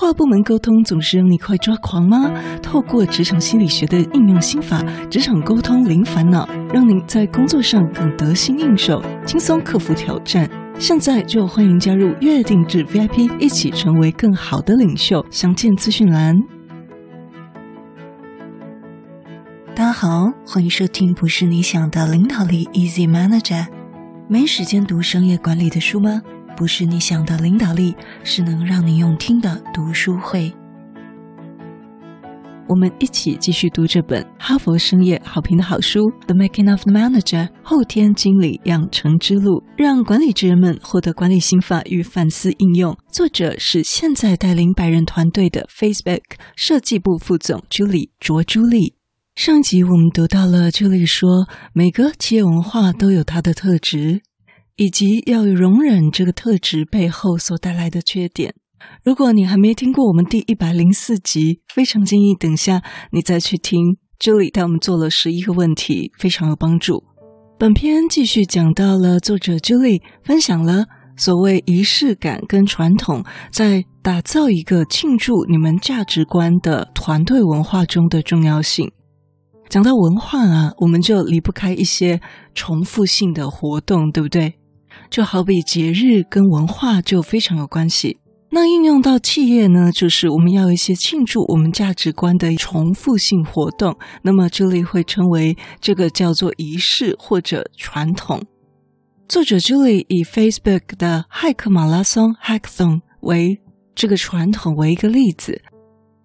跨部门沟通总是让你快抓狂吗？透过职场心理学的应用心法，职场沟通零烦恼，让您在工作上更得心应手，轻松克服挑战。现在就欢迎加入月定制 VIP，一起成为更好的领袖。详见资讯栏。大家好，欢迎收听不是你想的领导力 Easy Manager。没时间读商业管理的书吗？不是你想的领导力，是能让你用听的读书会。我们一起继续读这本哈佛商业好评的好书《The Making of the Manager》后天经理养成之路，让管理职人们获得管理心法与反思应用。作者是现在带领百人团队的 Facebook 设计部副总 Julie 卓朱莉。上集我们读到了 Julie 说，每个企业文化都有它的特质。以及要容忍这个特质背后所带来的缺点。如果你还没听过我们第一百零四集，非常建议等下你再去听。这里带我们做了十一个问题，非常有帮助。本篇继续讲到了作者 Julie 分享了所谓仪式感跟传统在打造一个庆祝你们价值观的团队文化中的重要性。讲到文化啊，我们就离不开一些重复性的活动，对不对？就好比节日跟文化就非常有关系。那应用到企业呢，就是我们要一些庆祝我们价值观的重复性活动。那么这里会称为这个叫做仪式或者传统。作者 Julie 以 Facebook 的骇客马拉松 Hackathon 为这个传统为一个例子。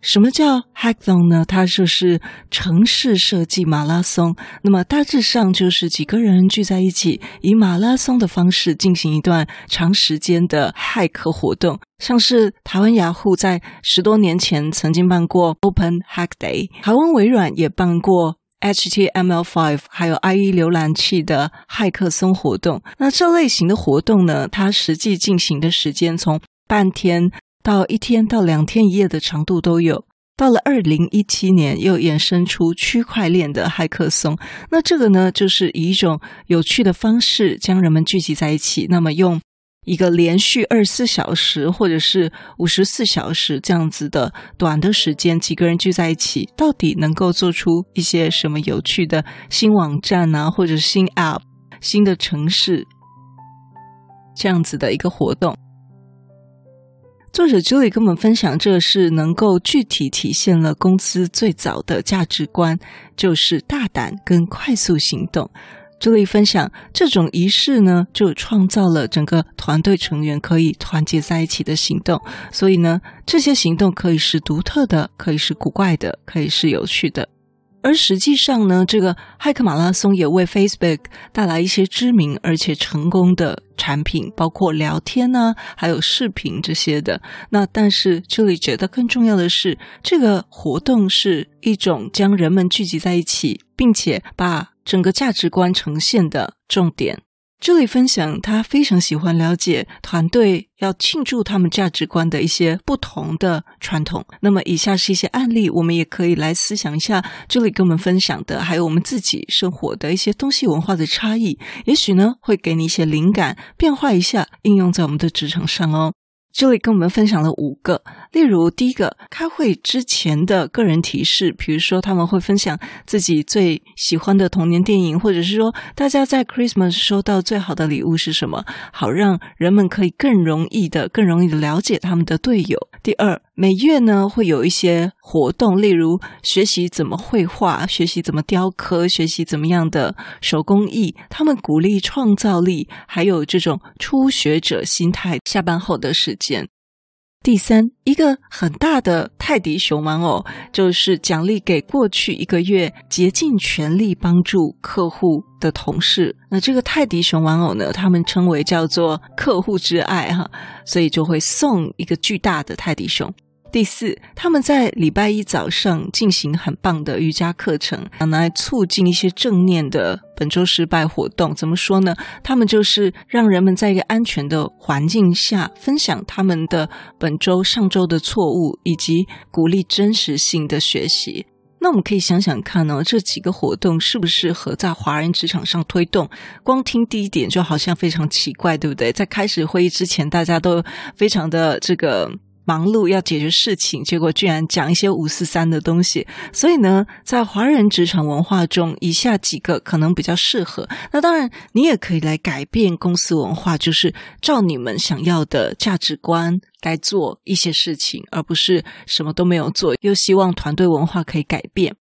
什么叫 hackathon 呢？它就是城市设计马拉松。那么大致上就是几个人聚在一起，以马拉松的方式进行一段长时间的骇客活动。像是台湾雅虎在十多年前曾经办过 Open Hack Day，台湾微软也办过 HTML5 还有 IE 浏览器的骇客松活动。那这类型的活动呢，它实际进行的时间从半天。到一天到两天一夜的长度都有。到了二零一七年，又衍生出区块链的骇客松。那这个呢，就是以一种有趣的方式将人们聚集在一起。那么用一个连续二十四小时或者是五十四小时这样子的短的时间，几个人聚在一起，到底能够做出一些什么有趣的新网站啊，或者新 App、新的城市这样子的一个活动。作者 Julie 跟我们分享，这是能够具体体现了公司最早的价值观，就是大胆跟快速行动。Julie 分享，这种仪式呢，就创造了整个团队成员可以团结在一起的行动。所以呢，这些行动可以是独特的，可以是古怪的，可以是有趣的。而实际上呢，这个骇客马拉松也为 Facebook 带来一些知名而且成功的产品，包括聊天呢、还有视频这些的。那但是这里觉得更重要的是，这个活动是一种将人们聚集在一起，并且把整个价值观呈现的重点。这里分享，他非常喜欢了解团队要庆祝他们价值观的一些不同的传统。那么，以下是一些案例，我们也可以来思想一下。这里跟我们分享的，还有我们自己生活的一些东西文化的差异，也许呢会给你一些灵感，变化一下，应用在我们的职场上哦。这里跟我们分享了五个，例如第一个，开会之前的个人提示，比如说他们会分享自己最喜欢的童年电影，或者是说大家在 Christmas 收到最好的礼物是什么，好让人们可以更容易的、更容易的了解他们的队友。第二，每月呢会有一些活动，例如学习怎么绘画、学习怎么雕刻、学习怎么样的手工艺，他们鼓励创造力，还有这种初学者心态。下班后的时间。第三，一个很大的泰迪熊玩偶，就是奖励给过去一个月竭尽全力帮助客户的同事。那这个泰迪熊玩偶呢，他们称为叫做客户之爱哈，所以就会送一个巨大的泰迪熊。第四，他们在礼拜一早上进行很棒的瑜伽课程，拿来促进一些正念的本周失败活动。怎么说呢？他们就是让人们在一个安全的环境下分享他们的本周、上周的错误，以及鼓励真实性的学习。那我们可以想想看、哦，这几个活动适不适合在华人职场上推动？光听第一点就好像非常奇怪，对不对？在开始会议之前，大家都非常的这个。忙碌要解决事情，结果居然讲一些五四三的东西。所以呢，在华人职场文化中，以下几个可能比较适合。那当然，你也可以来改变公司文化，就是照你们想要的价值观来做一些事情，而不是什么都没有做，又希望团队文化可以改变。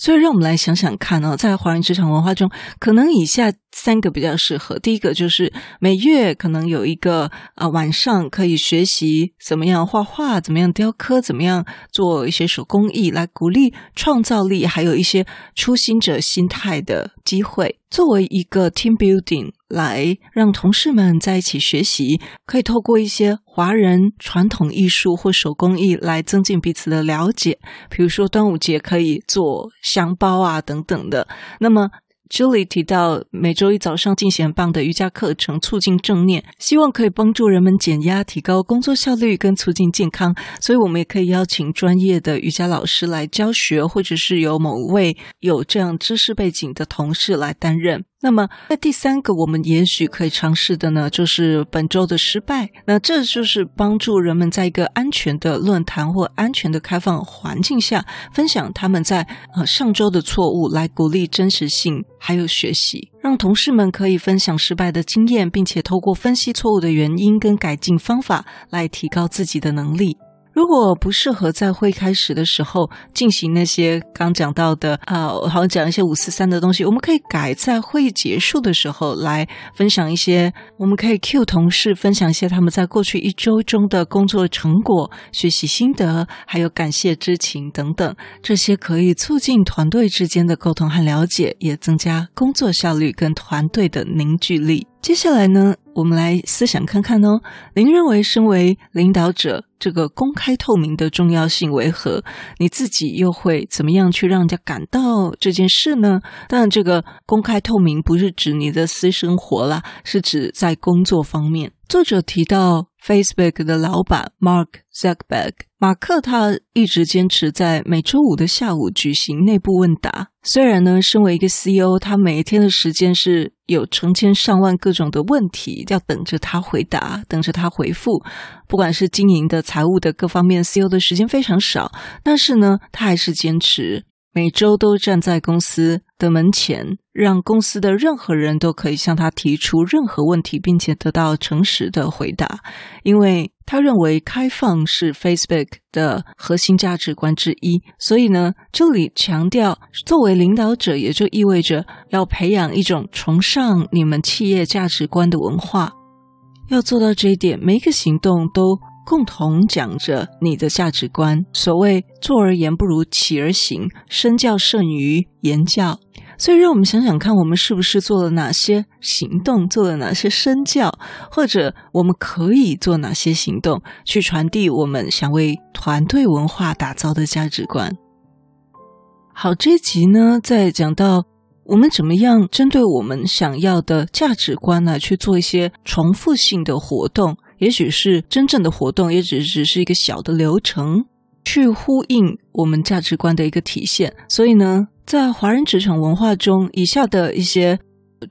所以，让我们来想想看哦，在华人职场文化中，可能以下三个比较适合。第一个就是每月可能有一个啊、晚上可以学习怎么样画画，怎么样雕刻，怎么样做一些手工艺，来鼓励创造力，还有一些初心者心态的机会，作为一个 team building。来让同事们在一起学习，可以透过一些华人传统艺术或手工艺来增进彼此的了解。比如说端午节可以做香包啊等等的。那么 Julie 提到每周一早上进行很棒的瑜伽课程，促进正念，希望可以帮助人们减压、提高工作效率跟促进健康。所以我们也可以邀请专业的瑜伽老师来教学，或者是由某位有这样知识背景的同事来担任。那么，那第三个我们也许可以尝试的呢，就是本周的失败。那这就是帮助人们在一个安全的论坛或安全的开放环境下，分享他们在呃上周的错误，来鼓励真实性还有学习，让同事们可以分享失败的经验，并且透过分析错误的原因跟改进方法，来提高自己的能力。如果不适合在会开始的时候进行那些刚讲到的啊，好像讲一些五四三的东西，我们可以改在会议结束的时候来分享一些。我们可以 cue 同事分享一些他们在过去一周中的工作成果、学习心得，还有感谢之情等等。这些可以促进团队之间的沟通和了解，也增加工作效率跟团队的凝聚力。接下来呢，我们来思想看看哦。您认为身为领导者，这个公开透明的重要性为何？你自己又会怎么样去让人家感到这件事呢？当然，这个公开透明不是指你的私生活啦，是指在工作方面。作者提到 Facebook 的老板 Mark Zuckerberg，马克他一直坚持在每周五的下午举行内部问答。虽然呢，身为一个 CEO，他每一天的时间是有成千上万各种的问题要等着他回答，等着他回复。不管是经营的、财务的各方面，CEO 的时间非常少，但是呢，他还是坚持。每周都站在公司的门前，让公司的任何人都可以向他提出任何问题，并且得到诚实的回答。因为他认为开放是 Facebook 的核心价值观之一，所以呢，这里强调作为领导者，也就意味着要培养一种崇尚你们企业价值观的文化。要做到这一点，每一个行动都。共同讲着你的价值观。所谓“坐而言不如起而行”，身教胜于言教。所以，让我们想想看，我们是不是做了哪些行动，做了哪些身教，或者我们可以做哪些行动，去传递我们想为团队文化打造的价值观。好，这集呢，在讲到我们怎么样针对我们想要的价值观呢，去做一些重复性的活动。也许是真正的活动，也只只是一个小的流程，去呼应我们价值观的一个体现。所以呢，在华人职场文化中，以下的一些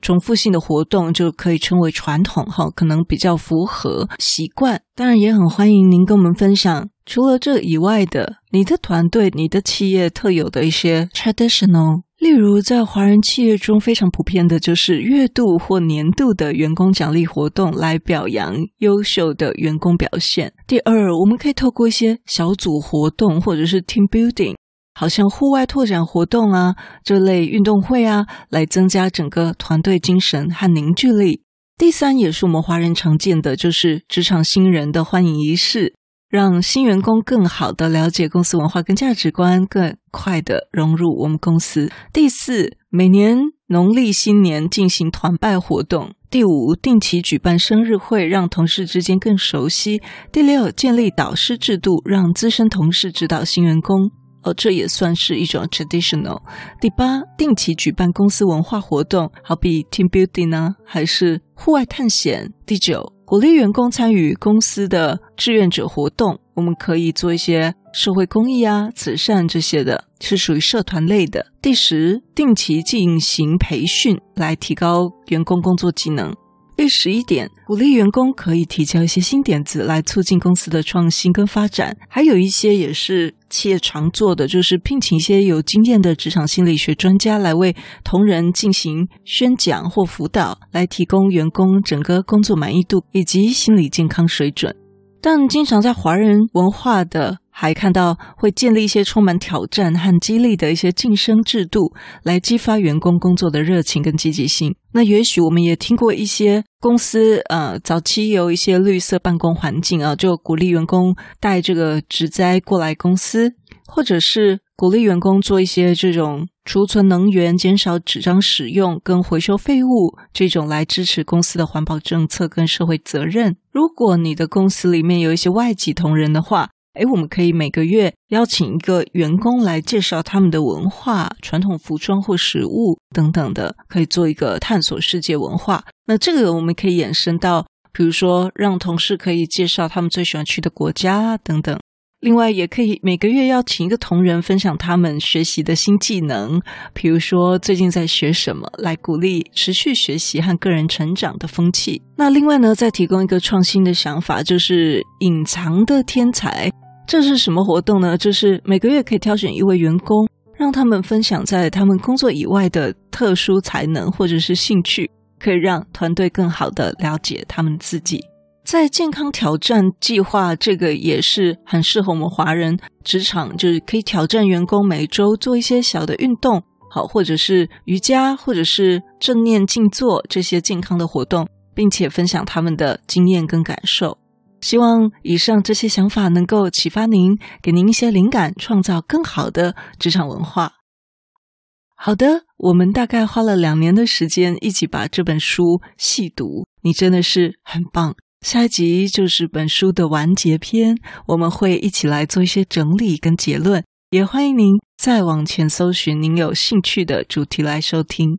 重复性的活动就可以称为传统，哈，可能比较符合习惯。当然，也很欢迎您跟我们分享，除了这以外的，你的团队、你的企业特有的一些 traditional。例如，在华人企业中非常普遍的就是月度或年度的员工奖励活动，来表扬优秀的员工表现。第二，我们可以透过一些小组活动或者是 team building，好像户外拓展活动啊这类运动会啊，来增加整个团队精神和凝聚力。第三，也是我们华人常见的，就是职场新人的欢迎仪式。让新员工更好的了解公司文化跟价值观，更快的融入我们公司。第四，每年农历新年进行团拜活动。第五，定期举办生日会，让同事之间更熟悉。第六，建立导师制度，让资深同事指导新员工。哦，这也算是一种 traditional。第八，定期举办公司文化活动，好比 team building 呢，还是户外探险。第九，鼓励员工参与公司的志愿者活动，我们可以做一些社会公益啊、慈善这些的，是属于社团类的。第十，定期进行培训来提高员工工作技能。第十一点，鼓励员工可以提交一些新点子来促进公司的创新跟发展。还有一些也是企业常做的，就是聘请一些有经验的职场心理学专家来为同仁进行宣讲或辅导，来提供员工整个工作满意度以及心理健康水准。但经常在华人文化的，还看到会建立一些充满挑战和激励的一些晋升制度，来激发员工工作的热情跟积极性。那也许我们也听过一些公司，呃，早期有一些绿色办公环境啊，就鼓励员工带这个植栽过来公司，或者是鼓励员工做一些这种储存能源、减少纸张使用跟回收废物这种来支持公司的环保政策跟社会责任。如果你的公司里面有一些外籍同仁的话，哎，我们可以每个月邀请一个员工来介绍他们的文化、传统服装或食物等等的，可以做一个探索世界文化。那这个我们可以延伸到，比如说让同事可以介绍他们最喜欢去的国家等等。另外，也可以每个月邀请一个同仁分享他们学习的新技能，比如说最近在学什么，来鼓励持续学习和个人成长的风气。那另外呢，再提供一个创新的想法，就是隐藏的天才。这是什么活动呢？就是每个月可以挑选一位员工，让他们分享在他们工作以外的特殊才能或者是兴趣，可以让团队更好的了解他们自己。在健康挑战计划，这个也是很适合我们华人职场，就是可以挑战员工每周做一些小的运动，好，或者是瑜伽，或者是正念静坐这些健康的活动，并且分享他们的经验跟感受。希望以上这些想法能够启发您，给您一些灵感，创造更好的职场文化。好的，我们大概花了两年的时间一起把这本书细读，你真的是很棒。下一集就是本书的完结篇，我们会一起来做一些整理跟结论，也欢迎您再往前搜寻您有兴趣的主题来收听。